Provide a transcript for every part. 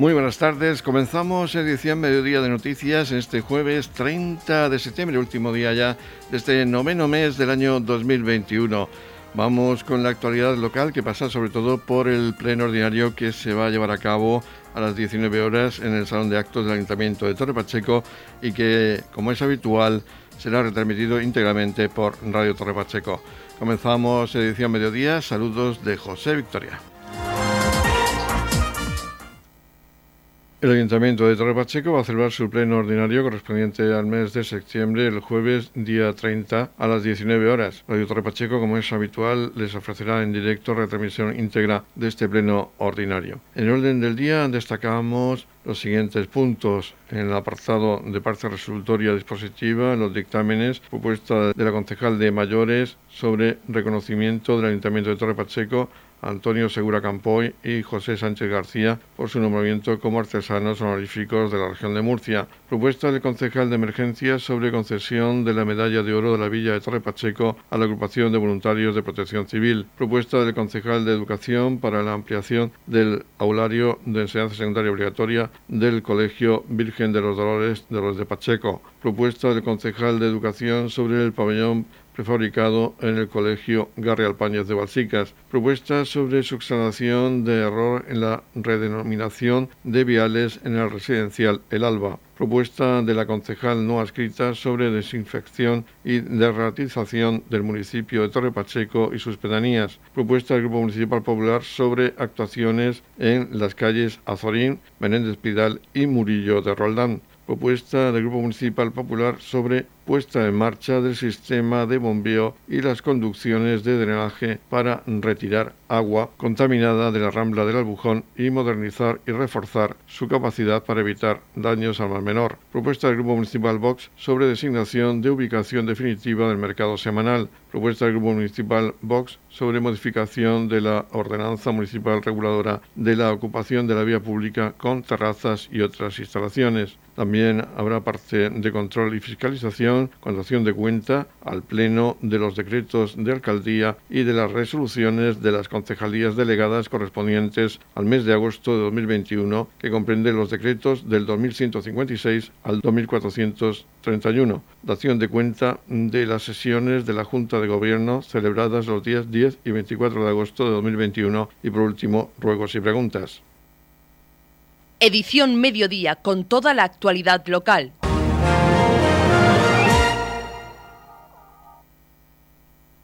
Muy buenas tardes. Comenzamos edición Mediodía de Noticias este jueves 30 de septiembre, último día ya de este noveno mes del año 2021. Vamos con la actualidad local que pasa sobre todo por el pleno ordinario que se va a llevar a cabo a las 19 horas en el Salón de Actos del Ayuntamiento de Torre Pacheco y que, como es habitual, será retransmitido íntegramente por Radio Torre Pacheco. Comenzamos edición Mediodía. Saludos de José Victoria. El Ayuntamiento de Torre Pacheco va a celebrar su pleno ordinario correspondiente al mes de septiembre, el jueves día 30 a las 19 horas. Radio Torre Pacheco, como es habitual, les ofrecerá en directo retransmisión íntegra de este pleno ordinario. En el orden del día destacamos los siguientes puntos en el apartado de parte resolutoria dispositiva, los dictámenes, propuesta de la concejal de mayores sobre reconocimiento del Ayuntamiento de Torre Pacheco Antonio Segura Campoy y José Sánchez García por su nombramiento como artesanos honoríficos de la región de Murcia. Propuesta del concejal de emergencias sobre concesión de la medalla de oro de la Villa de Torre Pacheco a la agrupación de voluntarios de protección civil. Propuesta del concejal de educación para la ampliación del aulario de enseñanza secundaria obligatoria del Colegio Virgen de los Dolores de los de Pacheco. Propuesta del concejal de educación sobre el pabellón prefabricado en el Colegio Garri Alpáñez de Balsicas. Propuesta sobre subsanación de error en la redenominación de viales en el residencial El Alba. Propuesta de la concejal no adscrita sobre desinfección y derratización del municipio de Torre Pacheco y sus pedanías. Propuesta del Grupo Municipal Popular sobre actuaciones en las calles Azorín, Menéndez Pidal y Murillo de Roldán propuesta del Grupo Municipal Popular sobre puesta en marcha del sistema de bombeo y las conducciones de drenaje para retirar agua contaminada de la rambla del Albujón y modernizar y reforzar su capacidad para evitar daños al mar menor. Propuesta del Grupo Municipal Vox sobre designación de ubicación definitiva del mercado semanal. Propuesta del Grupo Municipal Vox sobre modificación de la ordenanza municipal reguladora de la ocupación de la vía pública con terrazas y otras instalaciones. También habrá parte de control y fiscalización con de cuenta al Pleno de los decretos de alcaldía y de las resoluciones de las concejalías delegadas correspondientes al mes de agosto de 2021, que comprende los decretos del 2156 al 2431. Dación de cuenta de las sesiones de la Junta de Gobierno celebradas los días 10 y 24 de agosto de 2021 y por último, ruegos y preguntas. Edición Mediodía con toda la actualidad local.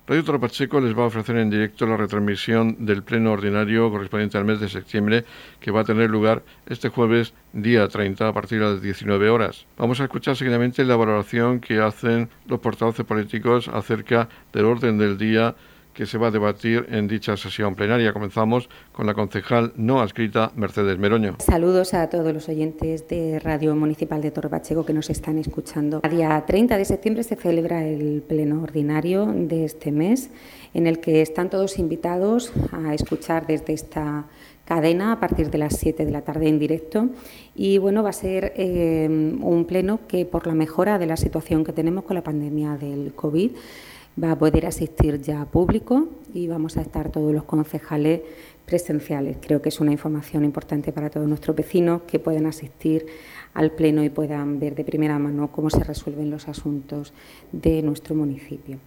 Radio Torre les va a ofrecer en directo la retransmisión del pleno ordinario correspondiente al mes de septiembre que va a tener lugar este jueves día 30 a partir de las 19 horas. Vamos a escuchar seguidamente la valoración que hacen los portavoces políticos acerca del orden del día que se va a debatir en dicha sesión plenaria. Comenzamos con la concejal no adscrita Mercedes Meroño. Saludos a todos los oyentes de Radio Municipal de Torre Pacheco que nos están escuchando. El día 30 de septiembre se celebra el pleno ordinario de este mes en el que están todos invitados a escuchar desde esta cadena a partir de las 7 de la tarde en directo. Y bueno, va a ser eh, un pleno que por la mejora de la situación que tenemos con la pandemia del COVID va a poder asistir ya público y vamos a estar todos los concejales presenciales. Creo que es una información importante para todos nuestros vecinos que puedan asistir al Pleno y puedan ver de primera mano cómo se resuelven los asuntos de nuestro municipio.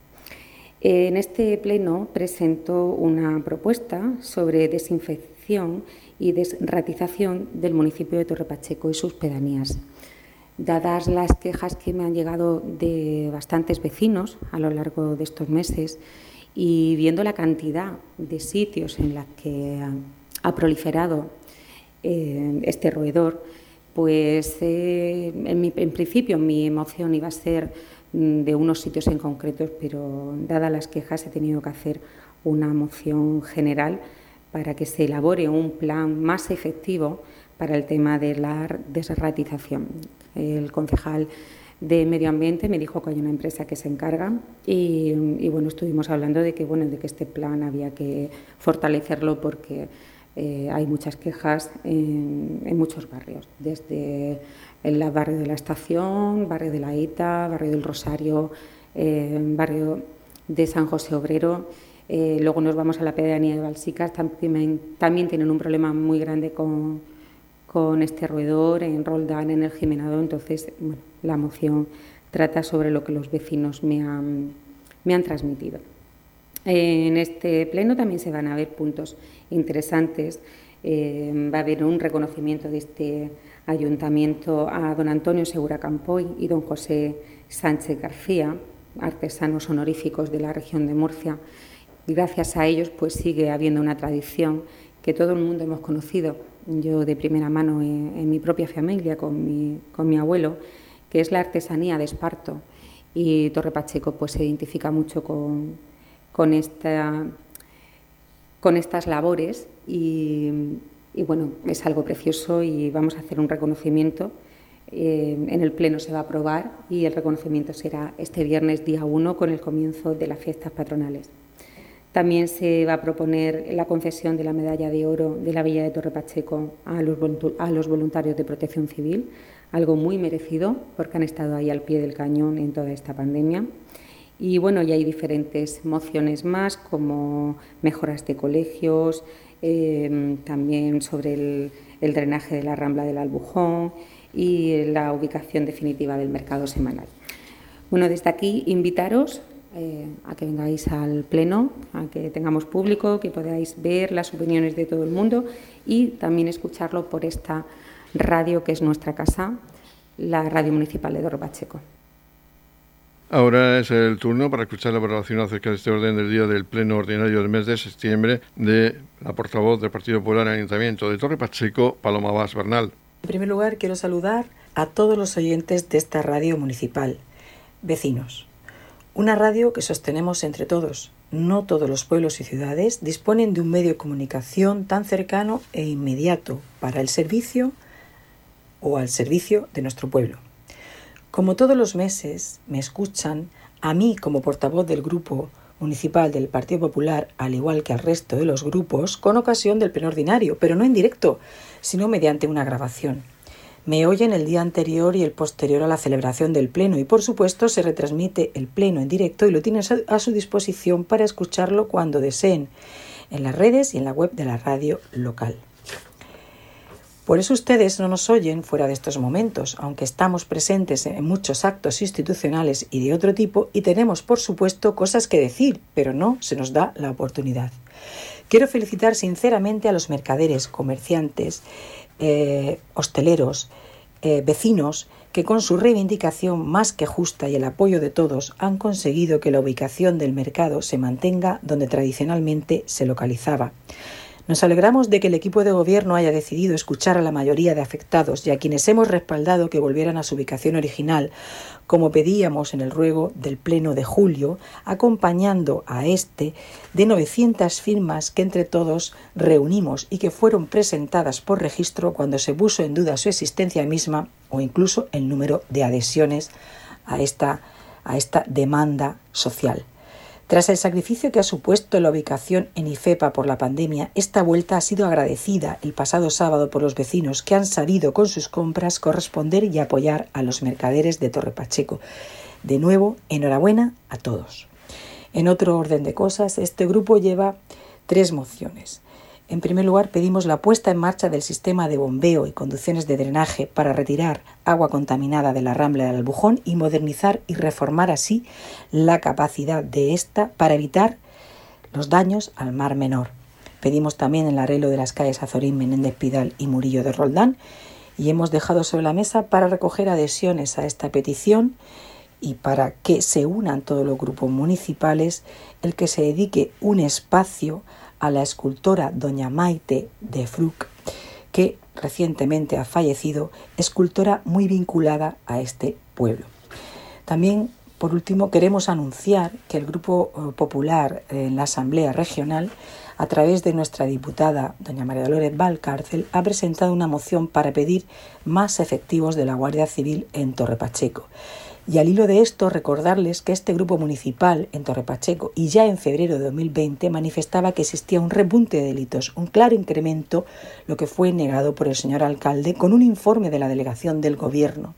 En este Pleno presento una propuesta sobre desinfección y desratización del municipio de Torrepacheco y sus pedanías. Dadas las quejas que me han llegado de bastantes vecinos a lo largo de estos meses y viendo la cantidad de sitios en los que ha, proliferado eh, este roedor, pues eh, en, principio mi emoción iba a ser mm, de unos sitios en concretos, pero dadas las quejas he tenido que hacer una moción general para que se elabore un plan más efectivo para el tema de la desratización el concejal de Medio Ambiente me dijo que hay una empresa que se encarga y, bueno, estuvimos hablando de que, bueno, de que este plan había que fortalecerlo porque eh, hay muchas quejas en, muchos barrios, desde el barrio de la Estación, barrio de la Ita, barrio del Rosario, eh, barrio de San José Obrero. Eh, luego nos vamos a la pedanía de Balsicas, también, también tienen un problema muy grande con con este roedor en Roldán, en el Jimenado. Entonces, bueno, la moción trata sobre lo que los vecinos me han, me han transmitido. En este pleno también se van a ver puntos interesantes. Eh, va a haber un reconocimiento de este ayuntamiento a don Antonio Segura Campoy y don José Sánchez García, artesanos honoríficos de la región de Murcia. Gracias a ellos pues sigue habiendo una tradición que todo el mundo hemos conocido, yo de primera mano en, mi propia familia, con mi, con mi abuelo, que es la artesanía de Esparto. Y Torre Pacheco pues, se identifica mucho con, con, esta, con estas labores y, bueno, es algo precioso y vamos a hacer un reconocimiento. Eh, en el Pleno se va a aprobar y el reconocimiento será este viernes día 1 con el comienzo de las fiestas patronales. También se va a proponer la concesión de la medalla de oro de la Villa de Torre Pacheco a los, voluntarios de protección civil, algo muy merecido porque han estado ahí al pie del cañón en toda esta pandemia. Y bueno, ya hay diferentes mociones más, como mejoras de colegios, em, también sobre el, el, drenaje de la rambla del Albujón y la ubicación definitiva del mercado semanal. Bueno, desde aquí invitaros eh, a que vengáis al pleno, a que tengamos público, que podáis ver las opiniones de todo el mundo y también escucharlo por esta radio que es nuestra casa, la Radio Municipal de Doro Pacheco. Ahora es el turno para escuchar la valoración acerca de este orden del día del Pleno Ordinario del mes de septiembre de la portavoz del Partido Popular en Ayuntamiento de Torre Pacheco, Paloma Vaz Bernal. En primer lugar, quiero saludar a todos los oyentes de esta radio municipal, vecinos. Una radio que sostenemos entre todos. No todos los pueblos y ciudades disponen de un medio de comunicación tan cercano e inmediato para el servicio o al servicio de nuestro pueblo. Como todos los meses me escuchan a mí como portavoz del grupo municipal del Partido Popular, al igual que al resto de los grupos, con ocasión del pleno ordinario, pero no en directo, sino mediante una grabación. Me oyen el día anterior y el posterior a la celebración del Pleno y por supuesto se retransmite el Pleno en directo y lo tienen a su disposición para escucharlo cuando deseen en las redes y en la web de la radio local. Por eso ustedes no nos oyen fuera de estos momentos, aunque estamos presentes en muchos actos institucionales y de otro tipo y tenemos, por supuesto, cosas que decir, pero no se nos da la oportunidad. Quiero felicitar sinceramente a los mercaderes, comerciantes, eh, hosteleros, eh, vecinos, que con su reivindicación más que justa y el apoyo de todos han conseguido que la ubicación del mercado se mantenga donde tradicionalmente se localizaba. Nos alegramos de que el equipo de gobierno haya decidido escuchar a la mayoría de afectados y a quienes hemos respaldado que volvieran a su ubicación original, como pedíamos en el ruego del Pleno de julio, acompañando a este de 900 firmas que entre todos reunimos y que fueron presentadas por registro cuando se puso en duda su existencia misma o incluso el número de adhesiones a esta, a esta demanda social. Tras el sacrificio que ha supuesto la ubicación en IFEPA por la pandemia, esta vuelta ha sido agradecida el pasado sábado por los vecinos que han sabido con sus compras corresponder y apoyar a los mercaderes de Torre Pacheco. De nuevo, enhorabuena a todos. En otro orden de cosas, este grupo lleva tres mociones. En primer lugar, pedimos la puesta en marcha del sistema de bombeo y conducciones de drenaje para retirar agua contaminada de la rambla del Albujón y modernizar y reformar así la capacidad de esta para evitar los daños al mar menor. Pedimos también el arreglo de las calles Azorín, Menéndez Pidal y Murillo de Roldán y hemos dejado sobre la mesa para recoger adhesiones a esta petición y para que se unan todos los grupos municipales el que se dedique un espacio a la escultora doña Maite de Fruc, que recientemente ha fallecido, escultora muy vinculada a este pueblo. También, por último, queremos anunciar que el Grupo eh, Popular en la Asamblea Regional, a través de nuestra diputada doña María Dolores Valcárcel, ha presentado una moción para pedir más efectivos de la Guardia Civil en Torre Pacheco. Y al hilo de esto, recordarles que este grupo municipal en Torrepacheco y ya en febrero de 2020 manifestaba que existía un repunte de delitos, un claro incremento, lo que fue negado por el señor alcalde con un informe de la delegación del gobierno.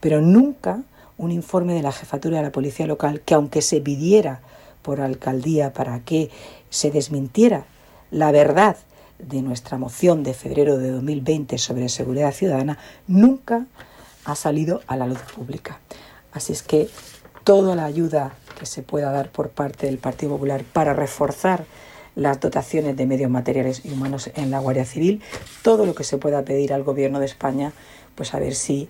Pero nunca un informe de la jefatura de la policía local que aunque se pidiera por alcaldía para que se desmintiera la verdad de nuestra moción de febrero de 2020 sobre seguridad ciudadana nunca ha salido a la luz pública. Así es que toda la ayuda que se pueda dar por parte del Partido Popular para reforzar las dotaciones de medios materiales y humanos en la Guardia Civil, todo lo que se pueda pedir al Gobierno de España, pues a ver si,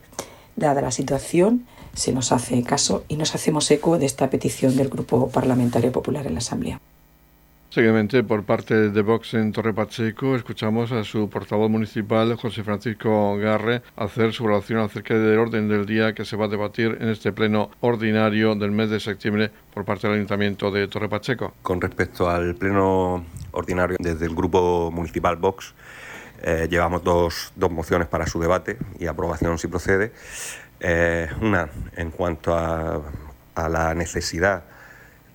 dada la situación, se nos hace caso y nos hacemos eco de esta petición del Grupo Parlamentario Popular en la Asamblea. Seguidamente, por parte de Vox en Torre Pacheco, escuchamos a su portavoz municipal, José Francisco Garre, hacer su valoración acerca del orden del día que se va a debatir en este pleno ordinario del mes de septiembre por parte del Ayuntamiento de Torre Pacheco. Con respecto al pleno ordinario desde el Grupo Municipal Vox, eh, llevamos dos, dos, mociones para su debate y aprobación si procede. Eh, una en cuanto a, a la necesidad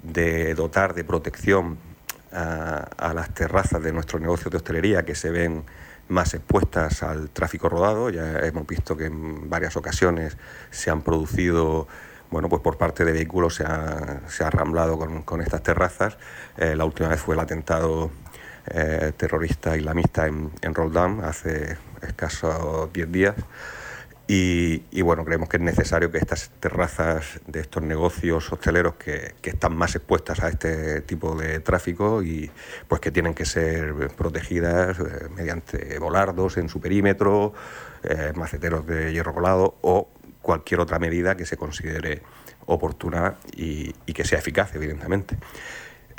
de dotar de protección a, las terrazas de nuestros negocios de hostelería que se ven más expuestas al tráfico rodado. Ya hemos visto que en varias ocasiones se han producido, bueno, pues por parte de vehículos se ha, se ha ramblado con, estas terrazas. Eh, la última vez fue el atentado eh, terrorista islamista en, en Roldán hace escasos 10 días. Y, bueno, creemos que es necesario que estas terrazas de estos negocios hosteleros que, están más expuestas a este tipo de tráfico y pues que tienen que ser protegidas eh, mediante volardos en su perímetro, eh, maceteros de hierro colado o cualquier otra medida que se considere oportuna y que sea eficaz, evidentemente.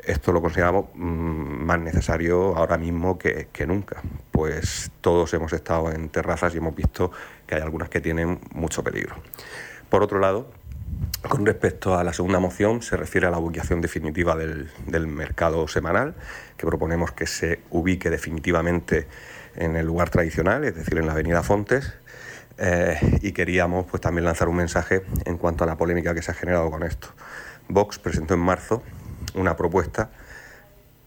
Esto lo consideramos mm, más necesario ahora mismo que, nunca, pues todos hemos estado en terrazas y hemos visto que hay algunas que tienen mucho peligro. Por otro lado, con respecto a la segunda moción, se refiere a la ubicación definitiva del, mercado semanal, que proponemos que se ubique definitivamente en el lugar tradicional, es decir, en la Avenida Fontes, eh, y queríamos pues, también lanzar un mensaje en cuanto a la polémica que se ha generado con esto. Vox presentó en marzo una propuesta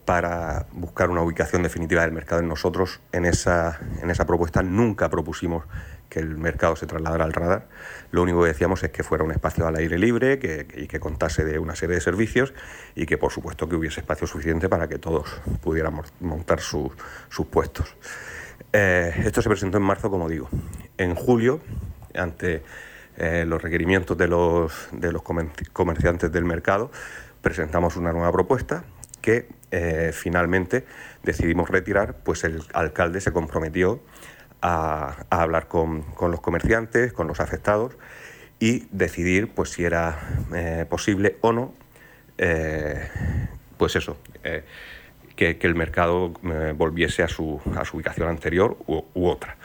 para buscar una ubicación definitiva del mercado. Nosotros en esa, en esa propuesta nunca propusimos que el mercado se trasladara al radar. Lo único que decíamos es que fuera un espacio al aire libre que, y que contase de una serie de servicios y que por supuesto que hubiese espacio suficiente para que todos pudiéramos montar sus puestos. Eh, esto se presentó en marzo, como digo. En julio, ante eh, los requerimientos de los, de los comerciantes del mercado, presentamos una nueva propuesta que eh, finalmente decidimos retirar, pues el alcalde se comprometió a, hablar con, los comerciantes, con los afectados y decidir pues si era eh, posible o no, eh, pues eso, que, el mercado volviese a su, a su, ubicación anterior u, otra.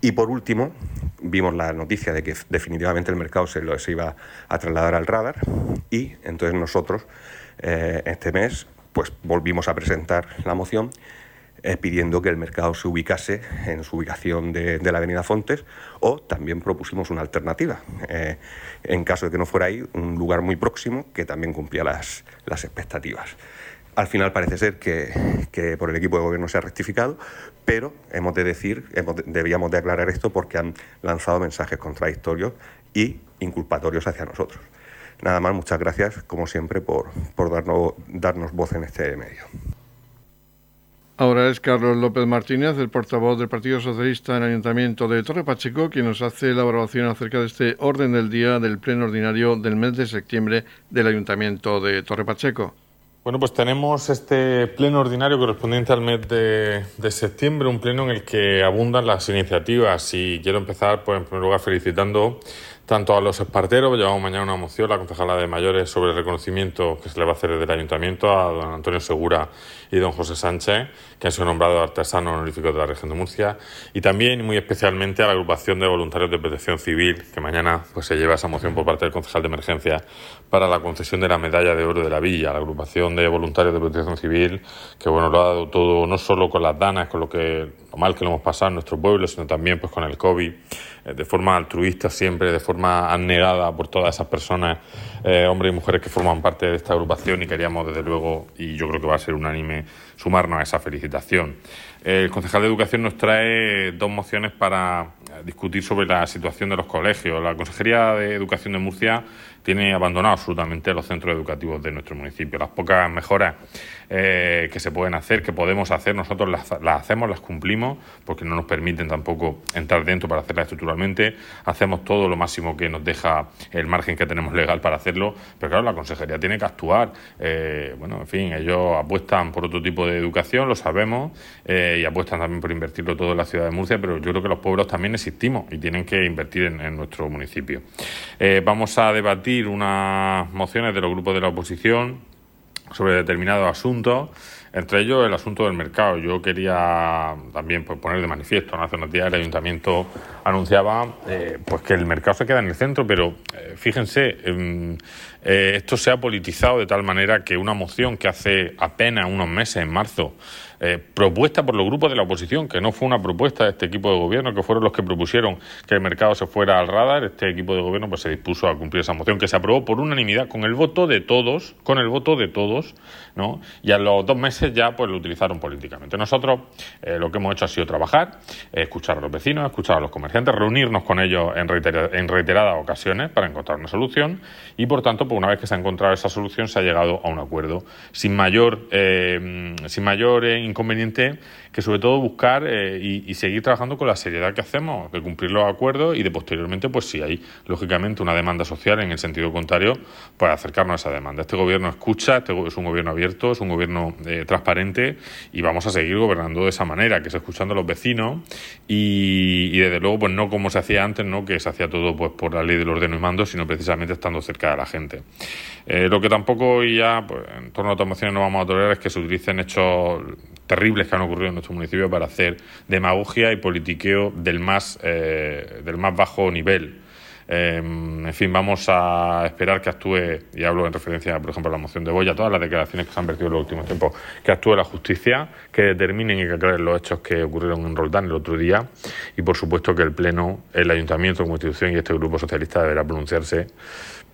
Y por último, vimos la noticia de que definitivamente el mercado se, lo, se iba a trasladar al radar y entonces nosotros eh, este mes pues volvimos a presentar la moción eh, pidiendo que el mercado se ubicase en su ubicación de, la Avenida Fontes o también propusimos una alternativa. Eh, en caso de que no fuera ahí, un lugar muy próximo que también cumplía las, las expectativas. Al final parece ser que, por el equipo de gobierno se ha rectificado, pero hemos de decir, debíamos de aclarar esto porque han lanzado mensajes contradictorios y inculpatorios hacia nosotros. Nada más, muchas gracias, como siempre, por, por darnos, darnos voz en este medio. Ahora es Carlos López Martínez, el portavoz del Partido Socialista en el Ayuntamiento de Torre Pacheco, quien nos hace la evaluación acerca de este orden del día del Pleno Ordinario del mes de septiembre del Ayuntamiento de Torre Pacheco. Bueno, pues tenemos este pleno ordinario correspondiente al mes de, septiembre, un pleno en el que abundan las iniciativas y quiero empezar, pues, en primer lugar, felicitando tanto a los esparteros, llevamos mañana una moción, la concejala de mayores, sobre el reconocimiento que se le va a hacer desde el ayuntamiento a don Antonio Segura y don José Sánchez, que han sido nombrados artesanos honoríficos de la región de Murcia, y también muy especialmente a la agrupación de voluntarios de protección civil, que mañana pues, se lleva esa moción por parte del concejal de emergencia para la concesión de la medalla de oro de la villa, la agrupación de voluntarios de protección civil, que bueno, lo ha dado todo, no solo con las danas, con lo que lo mal que lo hemos pasado en nuestro pueblo, sino también pues con el COVID de forma altruista siempre, de forma anegada por todas esas personas, eh, hombres y mujeres que forman parte de esta agrupación y queríamos desde luego, y yo creo que va a ser unánime, sumarnos a esa felicitación. El concejal de Educación nos trae dos mociones para discutir sobre la situación de los colegios. La Consejería de Educación de Murcia tiene abandonado absolutamente los centros educativos de nuestro municipio. Las pocas mejoras eh, que se pueden hacer, que podemos hacer, nosotros las, hacemos, las cumplimos, porque no nos permiten tampoco entrar dentro para hacerlas estructuralmente. Hacemos todo lo máximo que nos deja el margen que tenemos legal para hacerlo, pero claro, la consejería tiene que actuar. Eh, bueno, en fin, ellos apuestan por otro tipo de educación, lo sabemos, y apuestan también por invertirlo todo en la ciudad de Murcia, pero yo creo que los pueblos también existimos y tienen que invertir en, nuestro municipio. vamos a debatir unas mociones de los grupos de la oposición sobre determinados asuntos, entre ellos el asunto del mercado. Yo quería también pues, poner de manifiesto, ¿no? hace unos días el ayuntamiento anunciaba eh, pues que el mercado se queda en el centro, pero eh, fíjense, em, eh, esto se ha politizado de tal manera que una moción que hace apenas unos meses, en marzo, eh, propuesta por los grupos de la oposición, que no fue una propuesta de este equipo de gobierno, que fueron los que propusieron que el mercado se fuera al radar. Este equipo de gobierno pues se dispuso a cumplir esa moción que se aprobó por unanimidad con el voto de todos, con el voto de todos, ¿no? Y a los dos meses ya pues lo utilizaron políticamente. Nosotros eh, lo que hemos hecho ha sido trabajar, escuchar a los vecinos, escuchar a los comerciantes, reunirnos con ellos en, reiteradas ocasiones para encontrar una solución y por tanto pues una vez que se ha encontrado esa solución se ha llegado a un acuerdo sin mayor eh, sin mayor inconveniente que sobre todo buscar eh, y, seguir trabajando con la seriedad que hacemos, de cumplir los acuerdos y de posteriormente, pues si hay lógicamente una demanda social en el sentido contrario, pues acercarnos a esa demanda. Este gobierno escucha, este es un gobierno abierto, es un gobierno eh, transparente y vamos a seguir gobernando de esa manera, que es escuchando a los vecinos y, desde luego pues no como se hacía antes, no que se hacía todo pues por la ley del orden y mando, sino precisamente estando cerca de la gente. Eh, lo que tampoco y ya pues, en torno a las mociones no vamos a tolerar es que se utilicen hechos terribles que han ocurrido en nuestro municipio para hacer demagogia y politiqueo del más, eh, del más bajo nivel. Em, en fin, vamos a esperar que actúe, y hablo en referencia, por ejemplo, a la moción de Boya, todas las declaraciones que se han vertido en los últimos tiempos, que actúe la justicia, que determinen y que aclaren los hechos que ocurrieron en Roldán el otro día, y por supuesto que el Pleno, el Ayuntamiento como institución y este Grupo Socialista deberá pronunciarse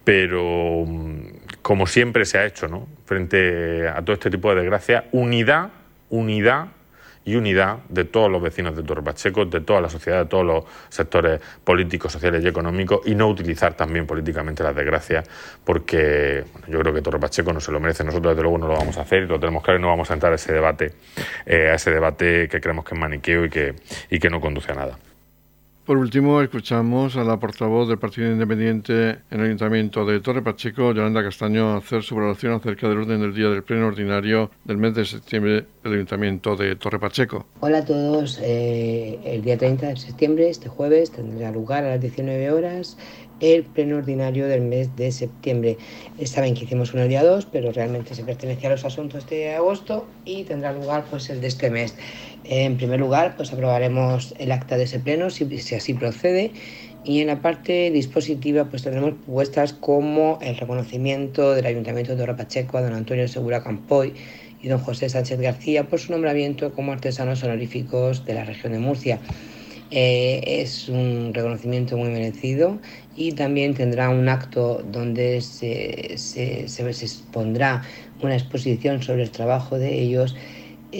pero como siempre se ha hecho, ¿no? Frente a todo este tipo de desgracia, unidad unidad y unidad de todos los vecinos de Torre Pacheco, de toda la sociedad, de todos los sectores políticos, sociales y económicos, y no utilizar también políticamente las desgracias, porque yo creo que Torre Pacheco no se lo merece. Nosotros, desde luego, no lo vamos a hacer y lo tenemos claro y no vamos a entrar a ese debate, eh, a ese debate que creemos que es maniqueo y que, y que no conduce a nada. Por último, escuchamos a la portavoz del Partido Independiente en el Ayuntamiento de Torre Pacheco, Yolanda Castaño, hacer su valoración acerca del orden del día del pleno ordinario del mes de septiembre del Ayuntamiento de Torre Pacheco. Hola a todos. Eh, el día 30 de septiembre, este jueves, tendrá lugar a las 19 horas el pleno ordinario del mes de septiembre. Saben que hicimos uno el día 2, pero realmente se pertenece a los asuntos de agosto y tendrá lugar pues el de este mes. En primer lugar, pues aprobaremos el acta de ese pleno, si, así procede, y en la parte dispositiva pues tendremos propuestas como el reconocimiento del Ayuntamiento de Torre Pacheco a don Antonio Segura Campoy y don José Sánchez García por su nombramiento como artesanos honoríficos de la región de Murcia. Eh, es un reconocimiento muy merecido y también tendrá un acto donde se, se, se, se expondrá una exposición sobre el trabajo de ellos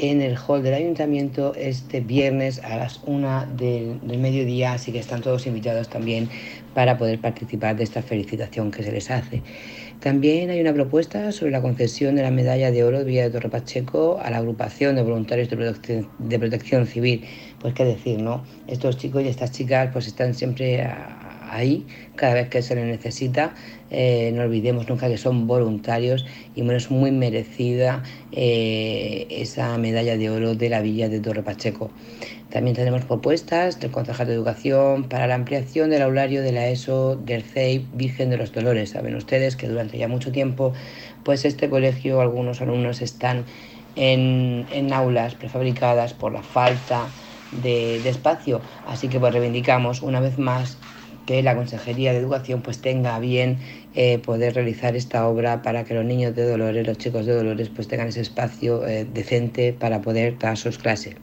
en el hall del ayuntamiento este viernes a las 1 del, mediodía, así que están todos invitados también para poder participar de esta felicitación que se les hace. También hay una propuesta sobre la concesión de la medalla de oro de Villa de Torre Pacheco a la agrupación de voluntarios de protección, de protección civil. Pues qué decir, ¿no? Estos chicos y estas chicas pues están siempre ahí cada vez que se les necesita. Eh, no olvidemos nunca que son voluntarios y bueno, es muy merecida eh, esa medalla de oro de la Villa de Torre Pacheco. También tenemos propuestas del Concejal de Educación para la ampliación del aulario de la ESO del CEI Virgen de los Dolores. Saben ustedes que durante ya mucho tiempo, pues este colegio, algunos alumnos están en, en aulas prefabricadas por la falta de, de, espacio. Así que pues reivindicamos una vez más que la Consejería de Educación pues tenga bien eh, poder realizar esta obra para que los niños de Dolores, los chicos de Dolores pues tengan ese espacio eh, decente para poder dar sus clases.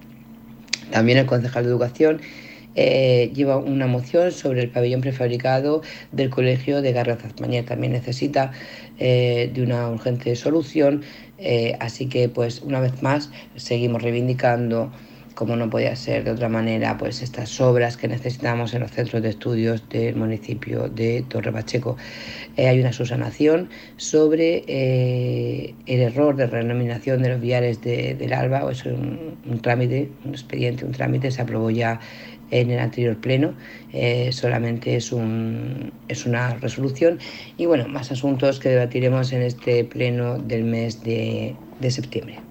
También el concejal de Educación eh, lleva una moción sobre el pabellón prefabricado del Colegio de Garrazazmañé. También necesita de una urgente solución, así que pues una vez más seguimos reivindicando como no podía ser de otra manera, pues estas obras que necesitamos en los centros de estudios del municipio de Torre Pacheco. Eh, hay una subsanación sobre eh, el error de renominación de los viales del ALBA, es un, trámite, un expediente, un trámite, se aprobó ya en el anterior pleno, eh, solamente es, un, es una resolución y bueno, más asuntos que debatiremos en este pleno del mes de septiembre.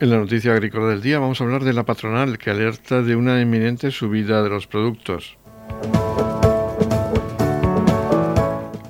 En la noticia agrícola del día vamos a hablar de la patronal que alerta de una inminente subida de los productos.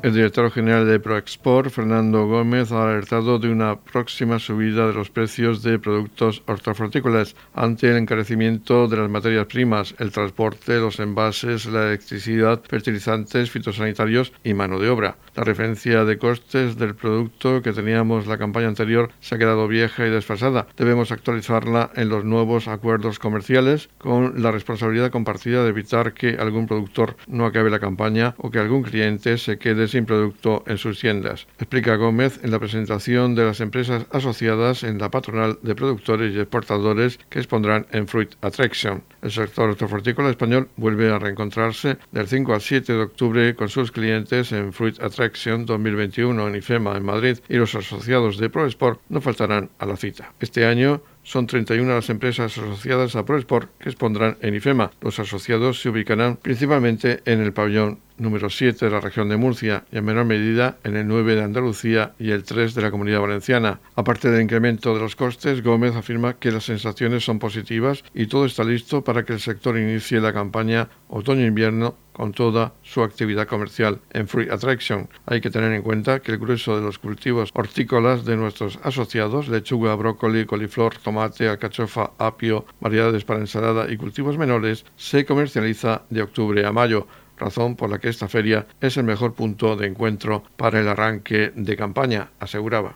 El director general de ProExport, Fernando Gómez, ha alertado de una próxima subida de los precios de productos hortofrutícolas ante el encarecimiento de las materias primas, el transporte, los envases, la electricidad, fertilizantes, fitosanitarios y mano de obra. La referencia de costes del producto que teníamos la campaña anterior se ha quedado vieja y desfasada. Debemos actualizarla en los nuevos acuerdos comerciales con la responsabilidad compartida de evitar que algún productor no acabe la campaña o que algún cliente se quede sin producto en sus tiendas, explica Gómez en la presentación de las empresas asociadas en la patronal de productores y exportadores que expondrán en Fruit Attraction. El sector hortofrutícola español vuelve a reencontrarse del 5 al 7 de octubre con sus clientes en Fruit Attraction 2021 en IFEMA en Madrid y los asociados de ProSport no faltarán a la cita. Este año son 31 las empresas asociadas a ProSport que expondrán en IFEMA. Los asociados se ubicarán principalmente en el pabellón número 7 de la región de Murcia y en menor medida en el 9 de Andalucía y el 3 de la Comunidad Valenciana. Aparte del incremento de los costes, Gómez afirma que las sensaciones son positivas y todo está listo para que el sector inicie la campaña otoño-invierno con toda su actividad comercial en Free Attraction. Hay que tener en cuenta que el grueso de los cultivos hortícolas de nuestros asociados, lechuga, brócoli, coliflor, tomate, alcachofa, apio, variedades para ensalada y cultivos menores, se comercializa de octubre a mayo razón por la que esta feria es el mejor punto de encuentro para el arranque de campaña, aseguraba.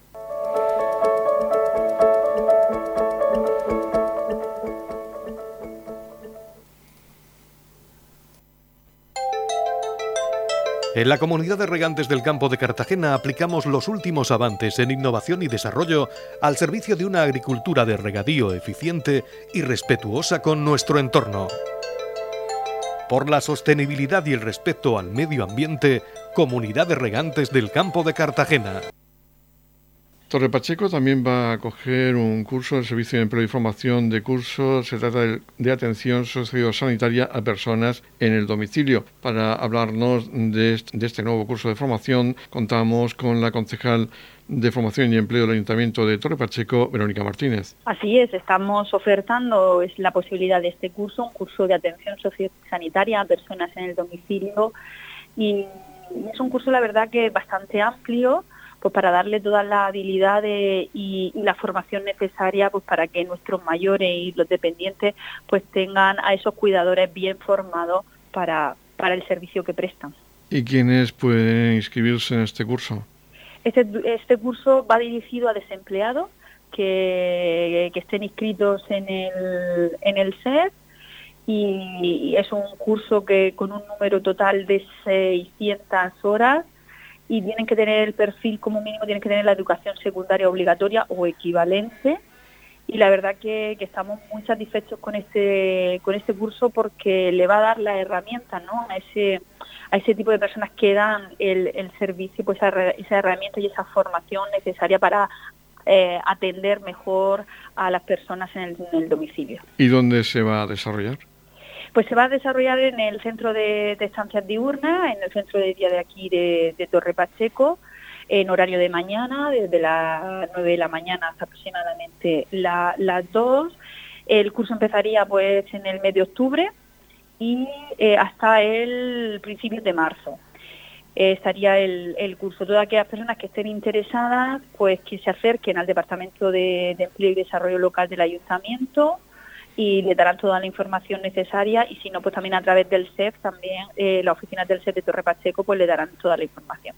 En la comunidad de regantes del campo de Cartagena aplicamos los últimos avances en innovación y desarrollo al servicio de una agricultura de regadío eficiente y respetuosa con nuestro entorno por la sostenibilidad y el respeto al medio ambiente, Comunidad de Regantes del Campo de Cartagena. Torre Pacheco también va a acoger un curso del Servicio de Empleo y Formación de curso. Se trata de, atención sociosanitaria a personas en el domicilio. Para hablarnos de este nuevo curso de formación, contamos con la concejal de Formación y Empleo del Ayuntamiento de Torre Pacheco, Verónica Martínez. Así es, estamos ofertando es la posibilidad de este curso, un curso de atención sociosanitaria a personas en el domicilio y es un curso la verdad que bastante amplio pues para darle toda la habilidad y, la formación necesaria pues para que nuestros mayores y los dependientes pues tengan a esos cuidadores bien formados para, para el servicio que prestan. ¿Y quiénes pueden inscribirse en este curso? Este, este curso va dirigido a desempleados que, estén inscritos en el, en el SED y es un curso que con un número total de 600 horas y tienen que tener el perfil como mínimo, tienen que tener la educación secundaria obligatoria o equivalente y la verdad que, estamos muy satisfechos con este con este curso porque le va a dar la herramienta ¿no? a ese a ese tipo de personas que dan el, el servicio pues esa, herramienta y esa formación necesaria para eh, atender mejor a las personas en el, en el domicilio. ¿Y dónde se va a desarrollar? Pues se va a desarrollar en el centro de, estancias diurnas, en el centro de día de aquí de, Torre Pacheco, en horario de mañana, desde las 9 de la mañana hasta aproximadamente las 2. El curso empezaría pues en el mes de octubre y eh, hasta el principio de marzo. eh, estaría el, el, curso. Todas aquellas personas que estén interesadas, pues que se acerquen al Departamento de, Empleo y Desarrollo Local del Ayuntamiento y le darán toda la información necesaria y si no, pues también a través del SEF, también eh, las oficinas del SEF de Torre Pacheco, pues le darán toda la información.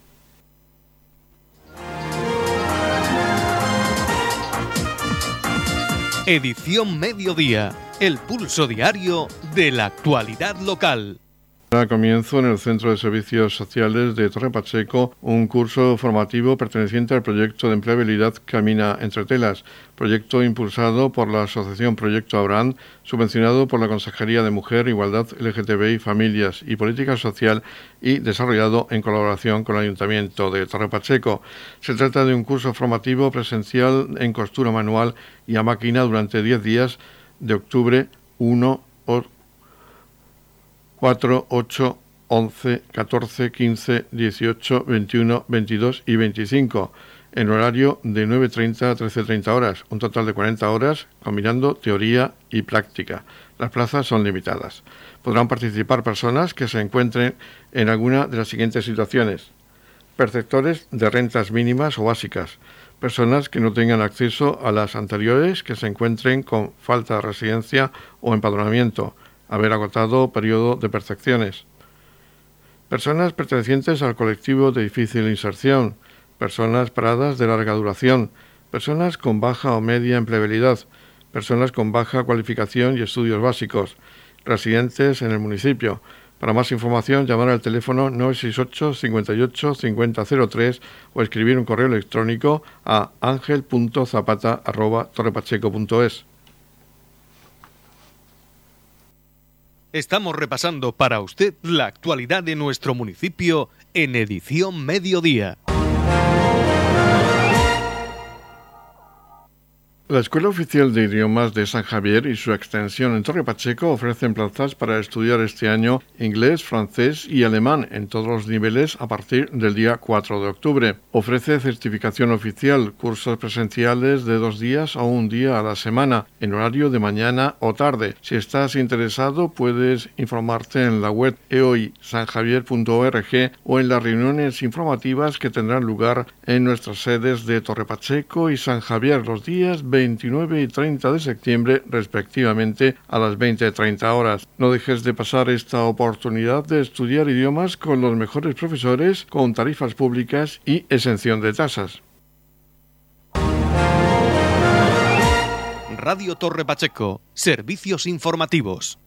Edición Mediodía, el pulso diario de la actualidad local. Comienzo en el Centro de Servicios Sociales de Torre Pacheco un curso formativo perteneciente al proyecto de empleabilidad Camina entre telas, proyecto impulsado por la Asociación Proyecto Abraham, subvencionado por la Consejería de Mujer, Igualdad LGTBI, Familias y Política Social y desarrollado en colaboración con el Ayuntamiento de Torre Pacheco. Se trata de un curso formativo presencial en costura manual y a máquina durante 10 días de octubre 1 4, 8, 11, 14, 15, 18, 21, 22 y 25 en horario de 9.30 a 13.30 horas, un total de 40 horas combinando teoría y práctica. Las plazas son limitadas. Podrán participar personas que se encuentren en alguna de las siguientes situaciones. Perceptores de rentas mínimas o básicas, personas que no tengan acceso a las anteriores, que se encuentren con falta de residencia o empadronamiento, haber agotado periodo de percepciones. Personas pertenecientes al colectivo de difícil inserción, personas paradas de larga duración, personas con baja o media empleabilidad, personas con baja cualificación y estudios básicos, residentes en el municipio. Para más información, llamar al teléfono 968 58 5003 o escribir un correo electrónico a angel.zapata.torrepacheco.es. Estamos repasando para usted la actualidad de nuestro municipio en edición mediodía. La Escuela Oficial de Idiomas de San Javier y su extensión en Torre Pacheco ofrecen plazas para estudiar este año inglés, francés y alemán en todos los niveles a partir del día 4 de octubre. Ofrece certificación oficial, cursos presenciales de dos días o un día a la semana, en horario de mañana o tarde. Si estás interesado, puedes informarte en la web eoisanjavier.org o en las reuniones informativas que tendrán lugar en nuestras sedes de Torre Pacheco y San Javier los días 29 y 30 de septiembre respectivamente a las 20.30 horas. No dejes de pasar esta oportunidad de estudiar idiomas con los mejores profesores, con tarifas públicas y exención de tasas. Radio Torre Pacheco, servicios informativos.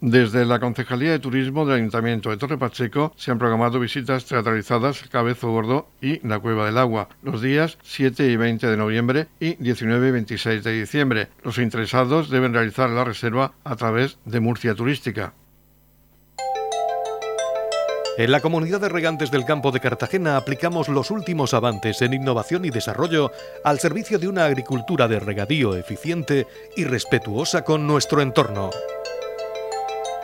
Desde la Concejalía de Turismo del Ayuntamiento de Torre Pacheco se han programado visitas teatralizadas Cabezo Gordo y la Cueva del Agua los días 7 y 20 de noviembre y 19 y 26 de diciembre. Los interesados deben realizar la reserva a través de Murcia Turística. En la comunidad de regantes del campo de Cartagena aplicamos los últimos avances en innovación y desarrollo al servicio de una agricultura de regadío eficiente y respetuosa con nuestro entorno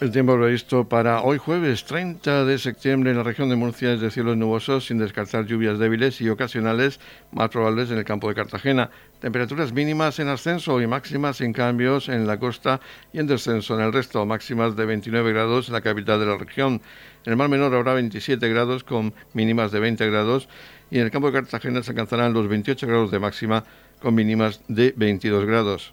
El tiempo previsto para hoy jueves 30 de septiembre en la región de Murcia es de cielos nubosos sin descartar lluvias débiles y ocasionales más probables en el campo de Cartagena. Temperaturas mínimas en ascenso y máximas sin cambios en la costa y en descenso en el resto. Máximas de 29 grados en la capital de la región. En el mar menor habrá 27 grados con mínimas de 20 grados y en el campo de Cartagena se alcanzarán los 28 grados de máxima con mínimas de 22 grados.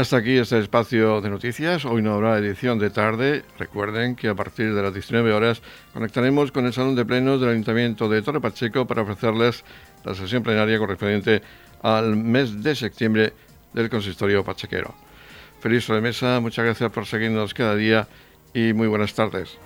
Hasta aquí este espacio de noticias. Hoy no habrá edición de tarde. Recuerden que a partir de las 19 horas conectaremos con el Salón de Plenos del Ayuntamiento de Torre Pacheco para ofrecerles la sesión plenaria correspondiente al mes de septiembre del consistorio pachequero. Feliz sobremesa, muchas gracias por seguirnos cada día y muy buenas tardes.